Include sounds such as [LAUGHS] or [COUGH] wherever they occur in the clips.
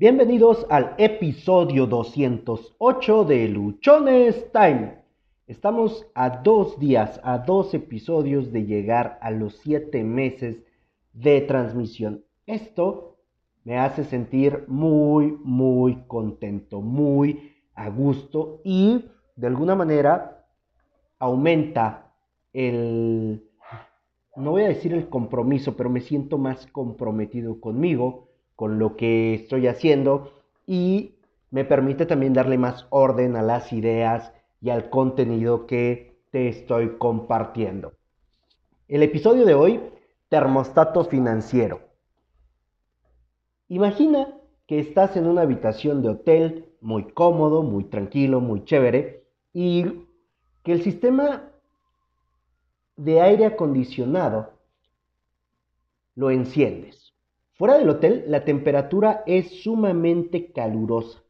Bienvenidos al episodio 208 de Luchones Time. Estamos a dos días, a dos episodios de llegar a los siete meses de transmisión. Esto me hace sentir muy, muy contento, muy a gusto y de alguna manera aumenta el, no voy a decir el compromiso, pero me siento más comprometido conmigo con lo que estoy haciendo y me permite también darle más orden a las ideas y al contenido que te estoy compartiendo. El episodio de hoy, termostato financiero. Imagina que estás en una habitación de hotel muy cómodo, muy tranquilo, muy chévere y que el sistema de aire acondicionado lo enciendes. Fuera del hotel, la temperatura es sumamente calurosa.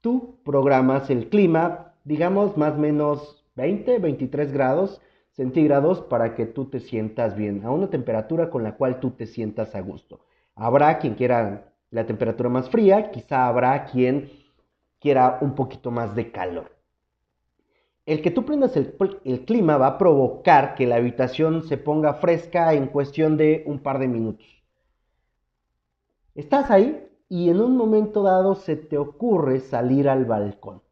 Tú programas el clima, digamos más o menos 20, 23 grados centígrados para que tú te sientas bien, a una temperatura con la cual tú te sientas a gusto. Habrá quien quiera la temperatura más fría, quizá habrá quien quiera un poquito más de calor. El que tú prendas el, el, clima va a provocar que la habitación se ponga fresca en cuestión de un par de minutos. Estás ahí y en un momento dado se te ocurre salir al balcón.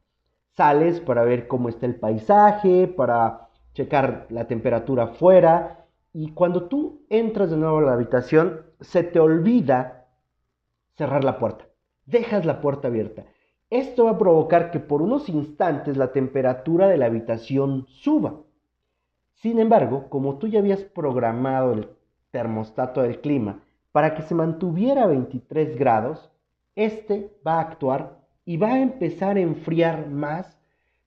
Sales para ver cómo está el paisaje, para checar la temperatura afuera y cuando tú entras de nuevo a la habitación se te olvida cerrar la puerta. Dejas la puerta abierta. Esto va a provocar que por unos instantes la temperatura de la habitación suba. Sin embargo, como tú ya habías programado el termostato del clima para que se mantuviera a 23 grados, este va a actuar y va a empezar a enfriar más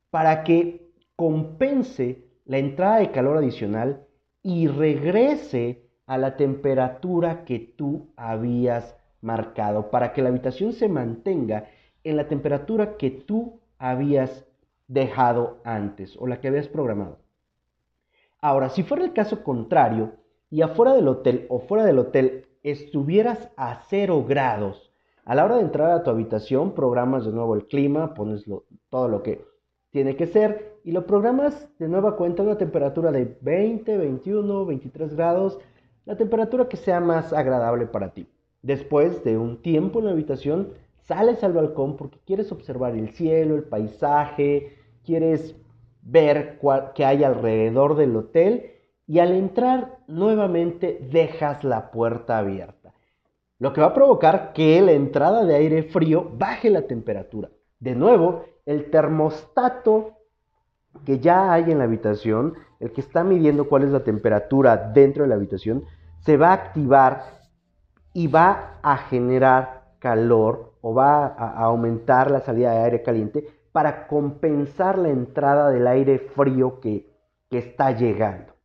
para que compense la entrada de calor adicional y regrese a la temperatura que tú habías marcado, para que la habitación se mantenga en la temperatura que tú habías dejado antes o la que habías programado. Ahora, si fuera el caso contrario y afuera del hotel o fuera del hotel estuvieras a cero grados, a la hora de entrar a tu habitación, programas de nuevo el clima, pones todo lo que tiene que ser y lo programas de nueva cuenta a una temperatura de 20, 21, 23 grados, la temperatura que sea más agradable para ti. Después de un tiempo en la habitación, sales al balcón porque quieres observar el cielo, el paisaje, quieres ver qué hay alrededor del hotel y al entrar nuevamente dejas la puerta abierta. Lo que va a provocar que la entrada de aire frío baje la temperatura. De nuevo, el termostato que ya hay en la habitación, el que está midiendo cuál es la temperatura dentro de la habitación, se va a activar y va a generar calor o va a aumentar la salida de aire caliente para compensar la entrada del aire frío que, que está llegando.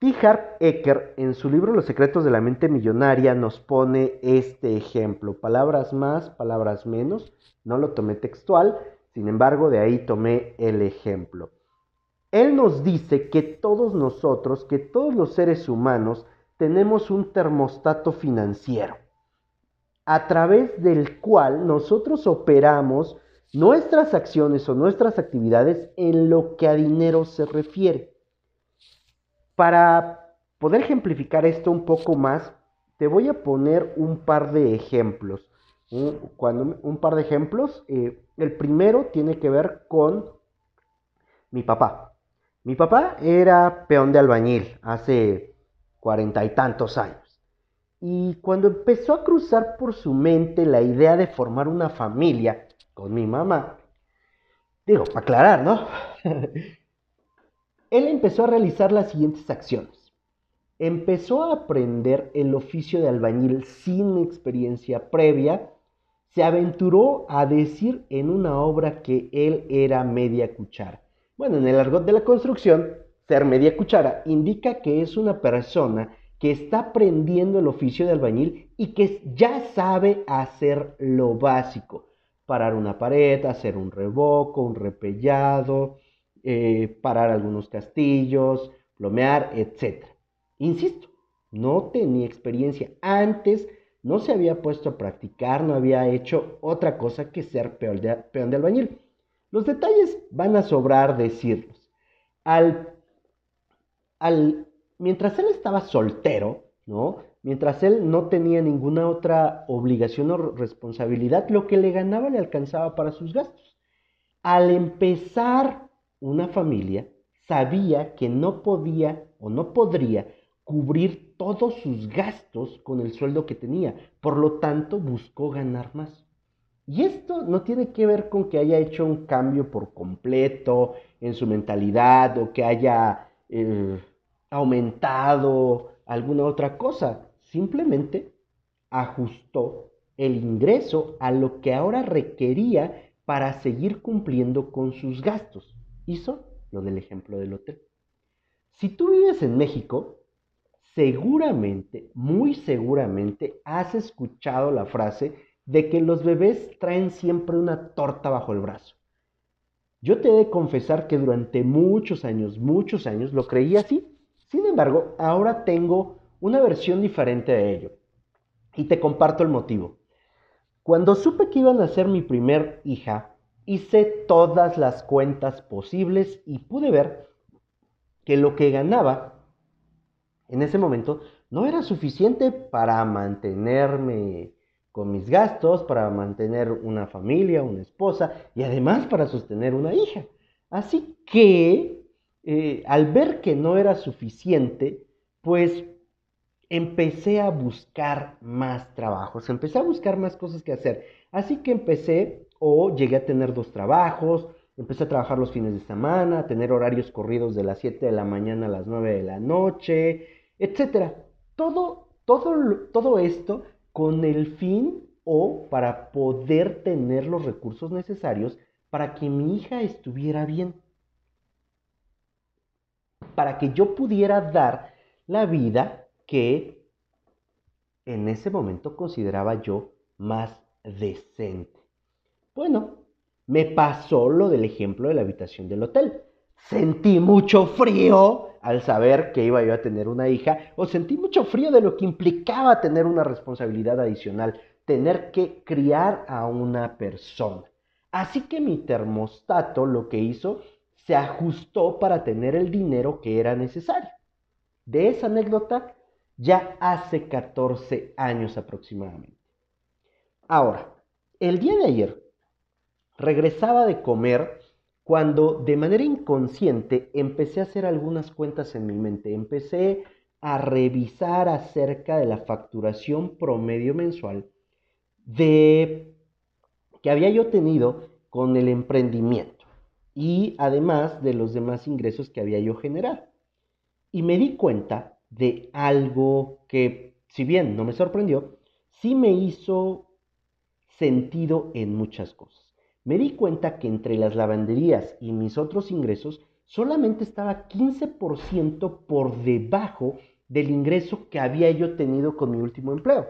T. Harv Eker, en su libro Los secretos de la mente millonaria, nos pone este ejemplo. Palabras más, palabras menos. No lo tomé textual, sin embargo, de ahí tomé el ejemplo. Él nos dice que todos nosotros, que todos los seres humanos, tenemos un termostato financiero, a través del cual nosotros operamos nuestras acciones o nuestras actividades en lo que a dinero se refiere. Para poder ejemplificar esto un poco más, te voy a poner un par de ejemplos. Un, par de ejemplos. Eh, el primero tiene que ver con mi papá. Mi papá era peón de albañil hace cuarenta y tantos años. Y cuando empezó a cruzar por su mente la idea de formar una familia con mi mamá, digo, para aclarar, ¿no? [LAUGHS] Él empezó a realizar las siguientes acciones. Empezó a aprender el oficio de albañil sin experiencia previa. Se aventuró a decir en una obra que él era media cuchara. Bueno, en el argot de la construcción, ser media cuchara indica que es una persona que está aprendiendo el oficio de albañil y que ya sabe hacer lo básico. Parar una pared, hacer un revoco, un repellado, eh, parar algunos castillos, plomear, etc. Insisto, no tenía experiencia. Antes no se había puesto a practicar, no había hecho otra cosa que ser peón de, peón de albañil. Los detalles van a sobrar decirlos. Al, al, mientras él estaba soltero, ¿no? Mientras él no tenía ninguna otra obligación o responsabilidad, lo que le ganaba le alcanzaba para sus gastos. Al empezar una familia, sabía que no podía o no podría cubrir todos sus gastos con el sueldo que tenía. Por lo tanto, buscó ganar más. Y esto no tiene que ver con que haya hecho un cambio por completo en su mentalidad o que haya eh, aumentado alguna otra cosa. Simplemente ajustó el ingreso a lo que ahora requería para seguir cumpliendo con sus gastos. Hizo lo del ejemplo del hotel. Si tú vives en México, seguramente, muy seguramente, has escuchado la frase de que los bebés traen siempre una torta bajo el brazo. Yo te he de confesar que durante muchos años, muchos años, lo creí así. Sin embargo, ahora tengo una versión diferente de ello. Y te comparto el motivo. Cuando supe que iban a ser mi primer hija, hice todas las cuentas posibles y pude ver que lo que ganaba en ese momento no era suficiente para mantenerme con mis gastos, para mantener una familia, una esposa y además para sostener una hija. Así que eh, al ver que no era suficiente, pues empecé a buscar más trabajos, empecé a buscar más cosas que hacer. Así que empecé o llegué a tener dos trabajos, empecé a trabajar los fines de semana, a tener horarios corridos de las 7 de la mañana a las 9 de la noche, etc. Todo, todo, todo esto con el fin o para poder tener los recursos necesarios para que mi hija estuviera bien. Para que yo pudiera dar la vida que en ese momento consideraba yo más decente. Bueno, me pasó lo del ejemplo de la habitación del hotel. Sentí mucho frío al saber que iba yo a tener una hija, o sentí mucho frío de lo que implicaba tener una responsabilidad adicional, tener que criar a una persona. Así que mi termostato lo que hizo se ajustó para tener el dinero que era necesario. De esa anécdota ya hace 14 años aproximadamente. Ahora, el día de ayer regresaba de comer cuando de manera inconsciente empecé a hacer algunas cuentas en mi mente. Empecé a revisar acerca de la facturación promedio mensual de que había yo tenido con el emprendimiento y además de los demás ingresos que había yo generado. Y me di cuenta de algo que, si bien no me sorprendió, sí me hizo sentido en muchas cosas. Me di cuenta que entre las lavanderías y mis otros ingresos solamente estaba 15% por debajo del ingreso que había yo tenido con mi último empleo.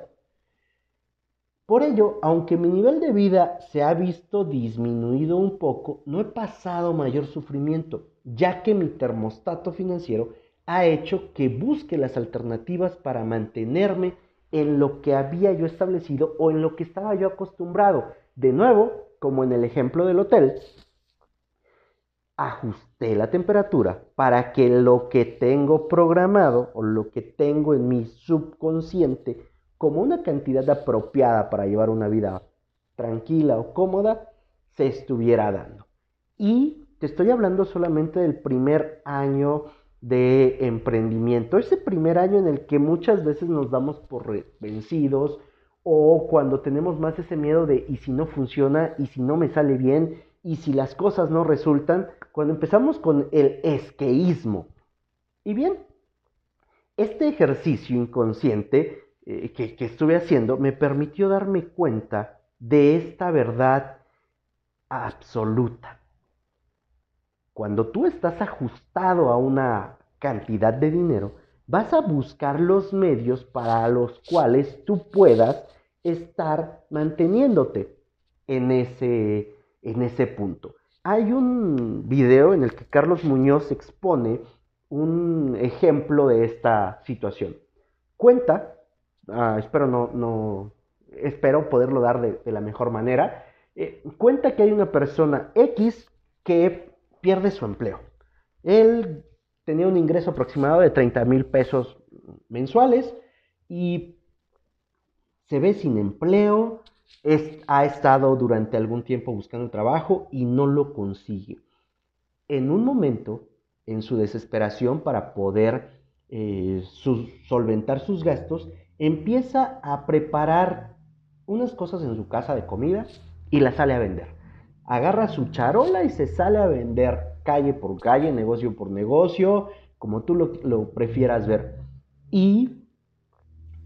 Por ello, aunque mi nivel de vida se ha visto disminuido un poco, no he pasado mayor sufrimiento, ya que mi termostato financiero ha hecho que busque las alternativas para mantenerme en lo que había yo establecido o en lo que estaba yo acostumbrado. De nuevo, como en el ejemplo del hotel, ajusté la temperatura para que lo que tengo programado o lo que tengo en mi subconsciente como una cantidad apropiada para llevar una vida tranquila o cómoda se estuviera dando. Y te estoy hablando solamente del primer año de emprendimiento. Ese primer año en el que muchas veces nos damos por vencidos o cuando tenemos más ese miedo de y si no funciona y si no me sale bien y si las cosas no resultan, cuando empezamos con el esqueísmo. Y bien, este ejercicio inconsciente eh, que, que estuve haciendo me permitió darme cuenta de esta verdad absoluta. Cuando tú estás ajustado a una cantidad de dinero, vas a buscar los medios para los cuales tú puedas estar manteniéndote en ese, en ese punto. Hay un video en el que Carlos Muñoz expone un ejemplo de esta situación. Cuenta ah, espero no, no, espero poderlo dar de, la mejor manera. Eh, cuenta que hay una persona X que pierde su empleo. Él tenía un ingreso aproximado de 30 mil pesos mensuales y se ve sin empleo, ha estado durante algún tiempo buscando trabajo y no lo consigue. En un momento, en su desesperación para poder eh, solventar sus gastos, empieza a preparar unas cosas en su casa de comida y las sale a vender. Agarra su charola y se sale a vender calle por calle, negocio por negocio, como tú lo, prefieras ver. Y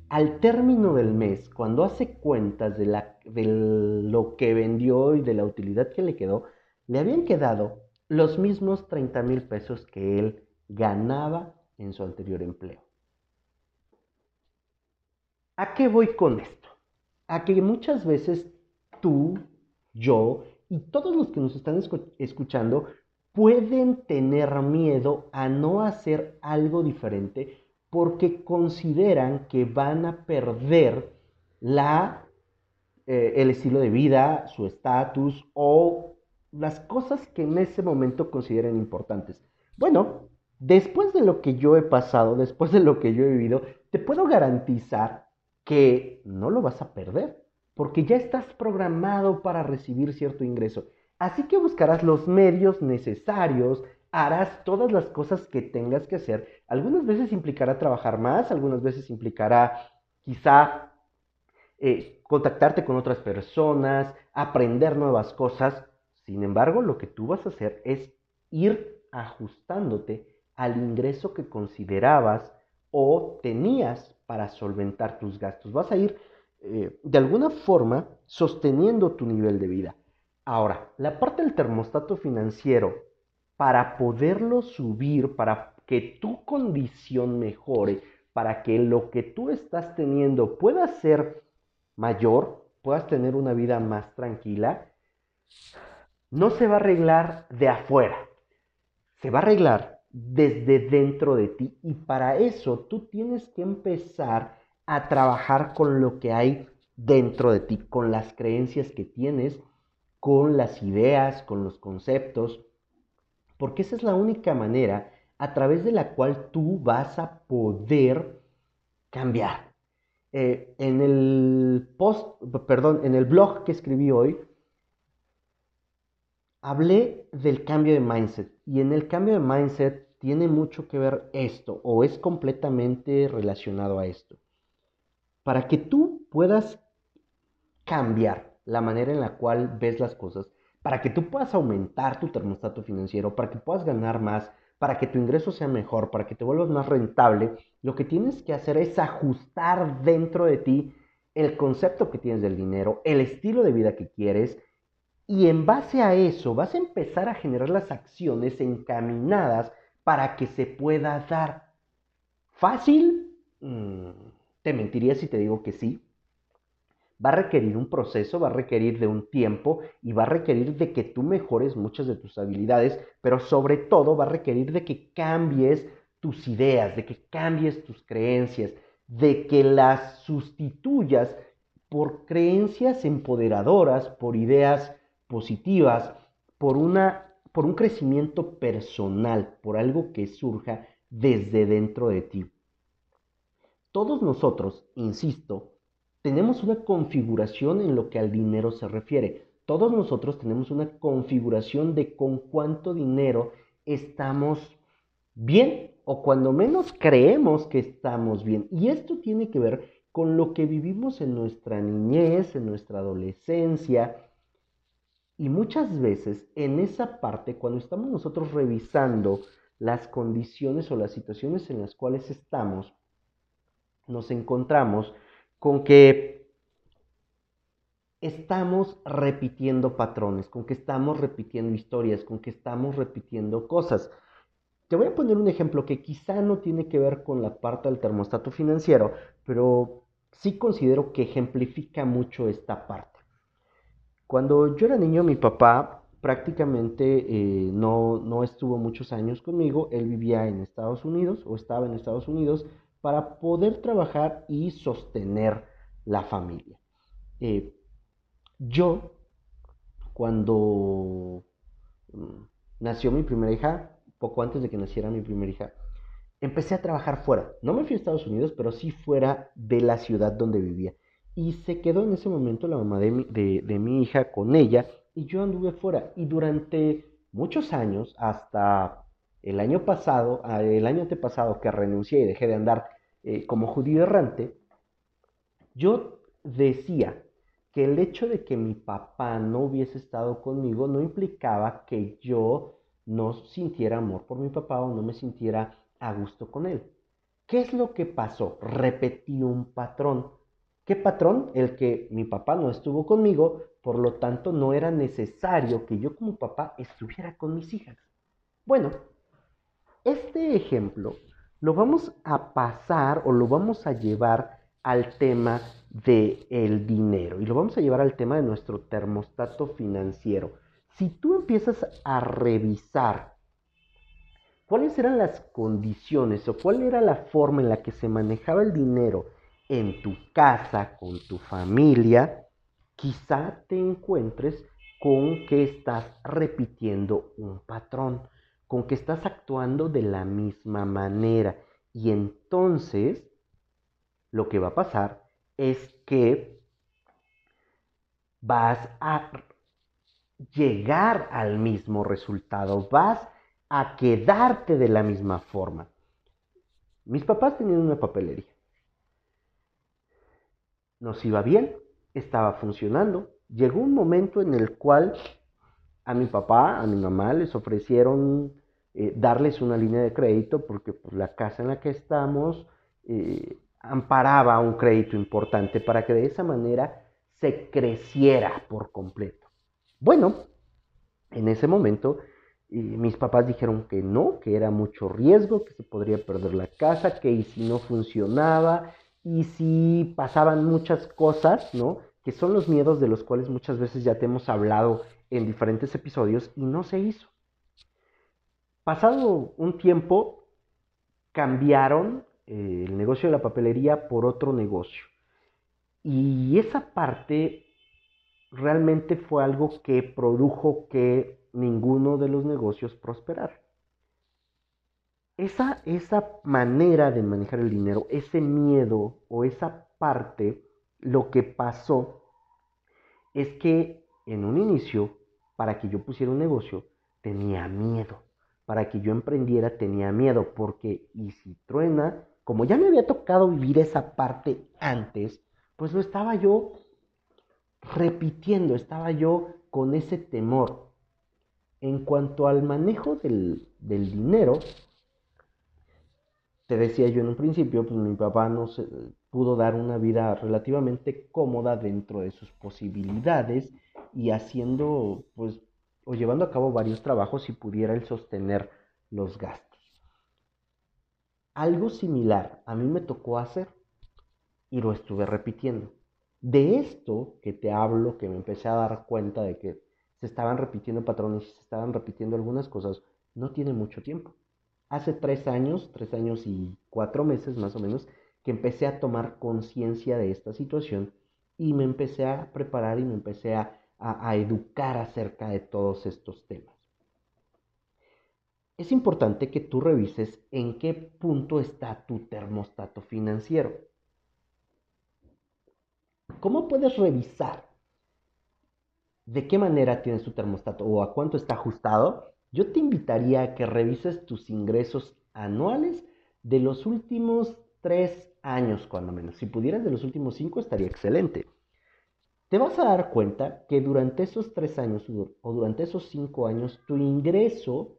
al término del mes, cuando hace cuentas de, la, lo que vendió y de la utilidad que le quedó, le habían quedado los mismos 30 mil pesos que él ganaba en su anterior empleo. ¿A qué voy con esto? A que muchas veces tú, yo y todos los que nos están escuchando pueden tener miedo a no hacer algo diferente porque consideran que van a perder la, eh, el estilo de vida, su estatus o las cosas que en ese momento consideren importantes. Bueno, después de lo que yo he pasado, después de lo que yo he vivido, te puedo garantizar que no lo vas a perder, porque ya estás programado para recibir cierto ingreso. Así que buscarás los medios necesarios, harás todas las cosas que tengas que hacer. Algunas veces implicará trabajar más, algunas veces implicará quizá eh, contactarte con otras personas, aprender nuevas cosas. Sin embargo, lo que tú vas a hacer es ir ajustándote al ingreso que considerabas o tenías para solventar tus gastos. Vas a ir eh, de alguna forma sosteniendo tu nivel de vida. Ahora, la parte del termostato financiero para poderlo subir, para que tu condición mejore, para que lo que tú estás teniendo pueda ser mayor, puedas tener una vida más tranquila, no se va a arreglar de afuera, se va a arreglar desde dentro de ti y para eso tú tienes que empezar a trabajar con lo que hay dentro de ti, con las creencias que tienes, con las ideas, con los conceptos, porque esa es la única manera a través de la cual tú vas a poder cambiar. Eh, en el post, perdón, en el blog que escribí hoy, hablé del cambio de mindset y en el cambio de mindset tiene mucho que ver esto o es completamente relacionado a esto. Para que tú puedas cambiar la manera en la cual ves las cosas, para que tú puedas aumentar tu termostato financiero, para que puedas ganar más, para que tu ingreso sea mejor, para que te vuelvas más rentable, lo que tienes que hacer es ajustar dentro de ti el concepto que tienes del dinero, el estilo de vida que quieres, y en base a eso vas a empezar a generar las acciones encaminadas para que se pueda dar. ¿Fácil? Mm, te mentiría si te digo que sí, va a requerir un proceso, va a requerir de un tiempo y va a requerir de que tú mejores muchas de tus habilidades, pero sobre todo va a requerir de que cambies tus ideas, de que cambies tus creencias, de que las sustituyas por creencias empoderadoras, por ideas positivas, por, una, por un crecimiento personal, por algo que surja desde dentro de ti. Todos nosotros, insisto, tenemos una configuración en lo que al dinero se refiere. Todos nosotros tenemos una configuración de con cuánto dinero estamos bien o cuando menos creemos que estamos bien. Y esto tiene que ver con lo que vivimos en nuestra niñez, en nuestra adolescencia. Y muchas veces en esa parte, cuando estamos nosotros revisando las condiciones o las situaciones en las cuales estamos, nos encontramos con que estamos repitiendo patrones, con que estamos repitiendo historias, con que estamos repitiendo cosas. Te voy a poner un ejemplo que quizá no tiene que ver con la parte del termostato financiero, pero sí considero que ejemplifica mucho esta parte. Cuando yo era niño, mi papá prácticamente eh, no, no estuvo muchos años conmigo. Él vivía en Estados Unidos o estaba en Estados Unidos para poder trabajar y sostener la familia. Eh, yo, cuando mm, nació mi primera hija, poco antes de que naciera mi primera hija, empecé a trabajar fuera. No me fui a Estados Unidos, pero sí fuera de la ciudad donde vivía. Y se quedó en ese momento la mamá de mi, de mi hija con ella y yo anduve fuera. Y durante muchos años, hasta el año pasado, el año antepasado que renuncié y dejé de andar eh, como judío errante, yo decía que el hecho de que mi papá no hubiese estado conmigo no implicaba que yo no sintiera amor por mi papá o no me sintiera a gusto con él. ¿Qué es lo que pasó? Repetí un patrón. ¿Qué patrón? El que mi papá no estuvo conmigo, por lo tanto no era necesario que yo como papá estuviera con mis hijas. Bueno, este ejemplo lo vamos a pasar o lo vamos a llevar al tema del el dinero y lo vamos a llevar al tema de nuestro termostato financiero. Si tú empiezas a revisar cuáles eran las condiciones o cuál era la forma en la que se manejaba el dinero en tu casa, con tu familia, quizá te encuentres con que estás repitiendo un patrón con que estás actuando de la misma manera. Y entonces, lo que va a pasar es que vas a llegar al mismo resultado, vas a quedarte de la misma forma. Mis papás tenían una papelería. Nos iba bien, estaba funcionando. Llegó un momento en el cual a mi papá, a mi mamá les ofrecieron eh, darles una línea de crédito porque pues, la casa en la que estamos eh, amparaba un crédito importante para que de esa manera se creciera por completo. Bueno, en ese momento mis papás dijeron que no, que era mucho riesgo, que se podría perder la casa, que y si no funcionaba, y si pasaban muchas cosas, ¿no? Que son los miedos de los cuales muchas veces ya te hemos hablado en diferentes episodios y no se hizo. Pasado un tiempo, cambiaron eh, el negocio de la papelería por otro negocio. Y esa parte realmente fue algo que produjo que ninguno de los negocios prosperara. Esa, esa manera de manejar el dinero, ese miedo o esa parte, lo que pasó es que en un inicio, para que yo pusiera un negocio, tenía miedo para que yo emprendiera tenía miedo, porque y si truena, como ya me había tocado vivir esa parte antes, pues lo estaba yo repitiendo, estaba yo con ese temor. En cuanto al manejo del, del dinero, te decía yo en un principio, pues mi papá no se pudo dar una vida relativamente cómoda dentro de sus posibilidades y haciendo pues o llevando a cabo varios trabajos y pudiera él sostener los gastos. Algo similar a mí me tocó hacer y lo estuve repitiendo. De esto que te hablo, que me empecé a dar cuenta de que se estaban repitiendo patrones y se estaban repitiendo algunas cosas, no tiene mucho tiempo. Hace tres años, tres años y cuatro meses más o menos, que empecé a tomar conciencia de esta situación y me empecé a preparar y me empecé a a, educar acerca de todos estos temas. Es importante que tú revises en qué punto está tu termostato financiero. ¿Cómo puedes revisar de qué manera tienes tu termostato o a cuánto está ajustado? Yo te invitaría a que revises tus ingresos anuales de los últimos tres años, cuando menos. Si pudieras de los últimos cinco, estaría excelente te vas a dar cuenta que durante esos tres años o durante esos cinco años tu ingreso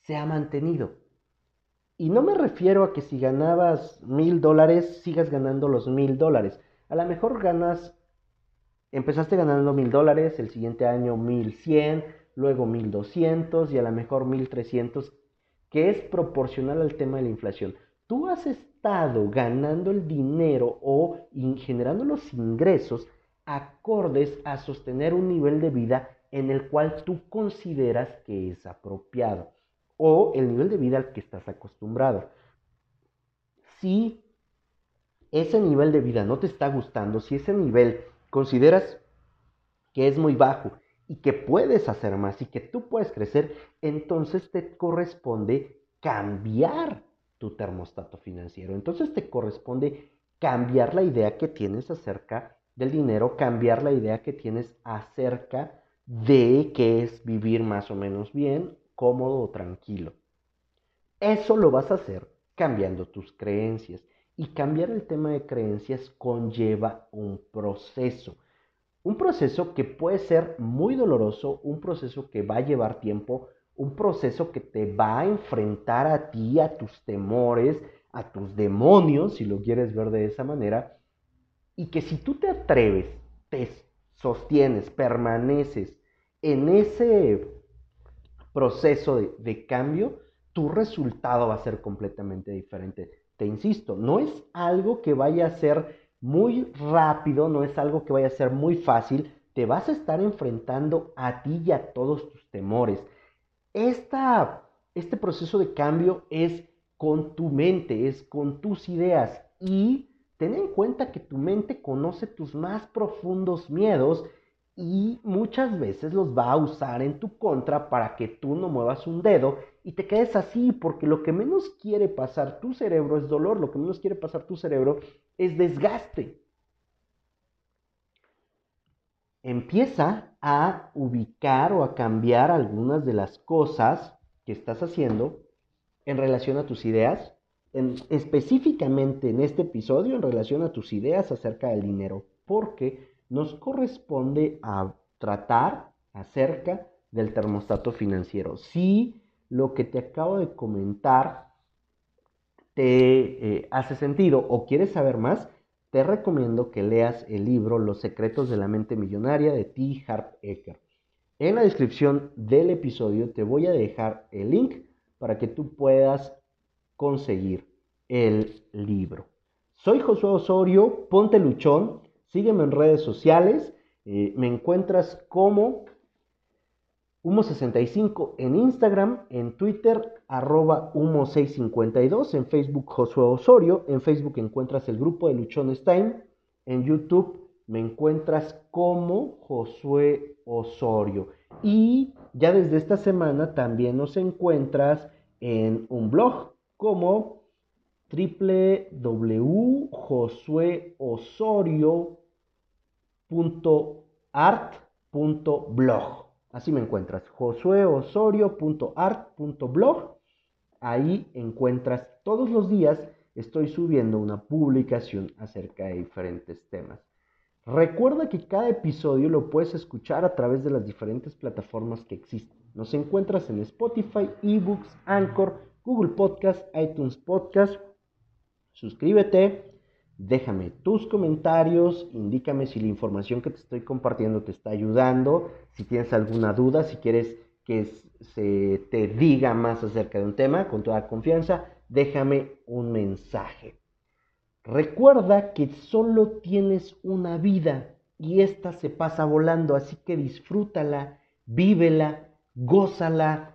se ha mantenido. Y no me refiero a que si ganabas mil dólares sigas ganando los mil dólares. A lo mejor ganas, empezaste ganando mil dólares, el siguiente año mil cien, luego mil doscientos y a lo mejor mil trescientos, que es proporcional al tema de la inflación. Tú has estado ganando el dinero o generando los ingresos acordes a sostener un nivel de vida en el cual tú consideras que es apropiado o el nivel de vida al que estás acostumbrado. Si ese nivel de vida no te está gustando, si ese nivel consideras que es muy bajo y que puedes hacer más y que tú puedes crecer, entonces te corresponde cambiar tu termostato financiero. Entonces te corresponde cambiar la idea que tienes acerca del dinero, cambiar la idea que tienes acerca de qué es vivir más o menos bien, cómodo o tranquilo. Eso lo vas a hacer cambiando tus creencias. Y cambiar el tema de creencias conlleva un proceso. Un proceso que puede ser muy doloroso, un proceso que va a llevar tiempo, un proceso que te va a enfrentar a ti, a tus temores, a tus demonios, si lo quieres ver de esa manera, y que si tú te atreves, te sostienes, permaneces en ese proceso de, cambio, tu resultado va a ser completamente diferente. Te insisto, no es algo que vaya a ser muy rápido, no es algo que vaya a ser muy fácil, te vas a estar enfrentando a ti y a todos tus temores. Esta, este proceso de cambio es con tu mente, es con tus ideas y ten en cuenta que tu mente conoce tus más profundos miedos y muchas veces los va a usar en tu contra para que tú no muevas un dedo y te quedes así, porque lo que menos quiere pasar tu cerebro es dolor, lo que menos quiere pasar tu cerebro es desgaste. Empieza a ubicar o a cambiar algunas de las cosas que estás haciendo en relación a tus ideas, específicamente en este episodio en relación a tus ideas acerca del dinero, porque nos corresponde a tratar acerca del termostato financiero. Si lo que te acabo de comentar te eh, hace sentido o quieres saber más, te recomiendo que leas el libro Los secretos de la mente millonaria de T. Harp Eker. En la descripción del episodio te voy a dejar el link para que tú puedas conseguir el libro. Soy Josué Osorio, ponte luchón Sígueme en redes sociales. Eh, me encuentras como Humo65 en Instagram, en Twitter, arroba Humo652, en Facebook Josué Osorio, en Facebook encuentras el grupo de Luchones Time, en YouTube me encuentras como Josué Osorio. Y ya desde esta semana también nos encuentras en un blog como www.josueosorio.com .art.blog. Así me encuentras, josueosorio.art.blog. Ahí encuentras todos los días, estoy subiendo una publicación acerca de diferentes temas. Recuerda que cada episodio lo puedes escuchar a través de las diferentes plataformas que existen. Nos encuentras en Spotify, eBooks, Anchor, Google Podcast, iTunes Podcast. Suscríbete, Déjame tus comentarios, indícame si la información que te estoy compartiendo te está ayudando, si tienes alguna duda, si quieres que se te diga más acerca de un tema, con toda confianza, déjame un mensaje. Recuerda que solo tienes una vida y esta se pasa volando, así que disfrútala, vívela, gózala,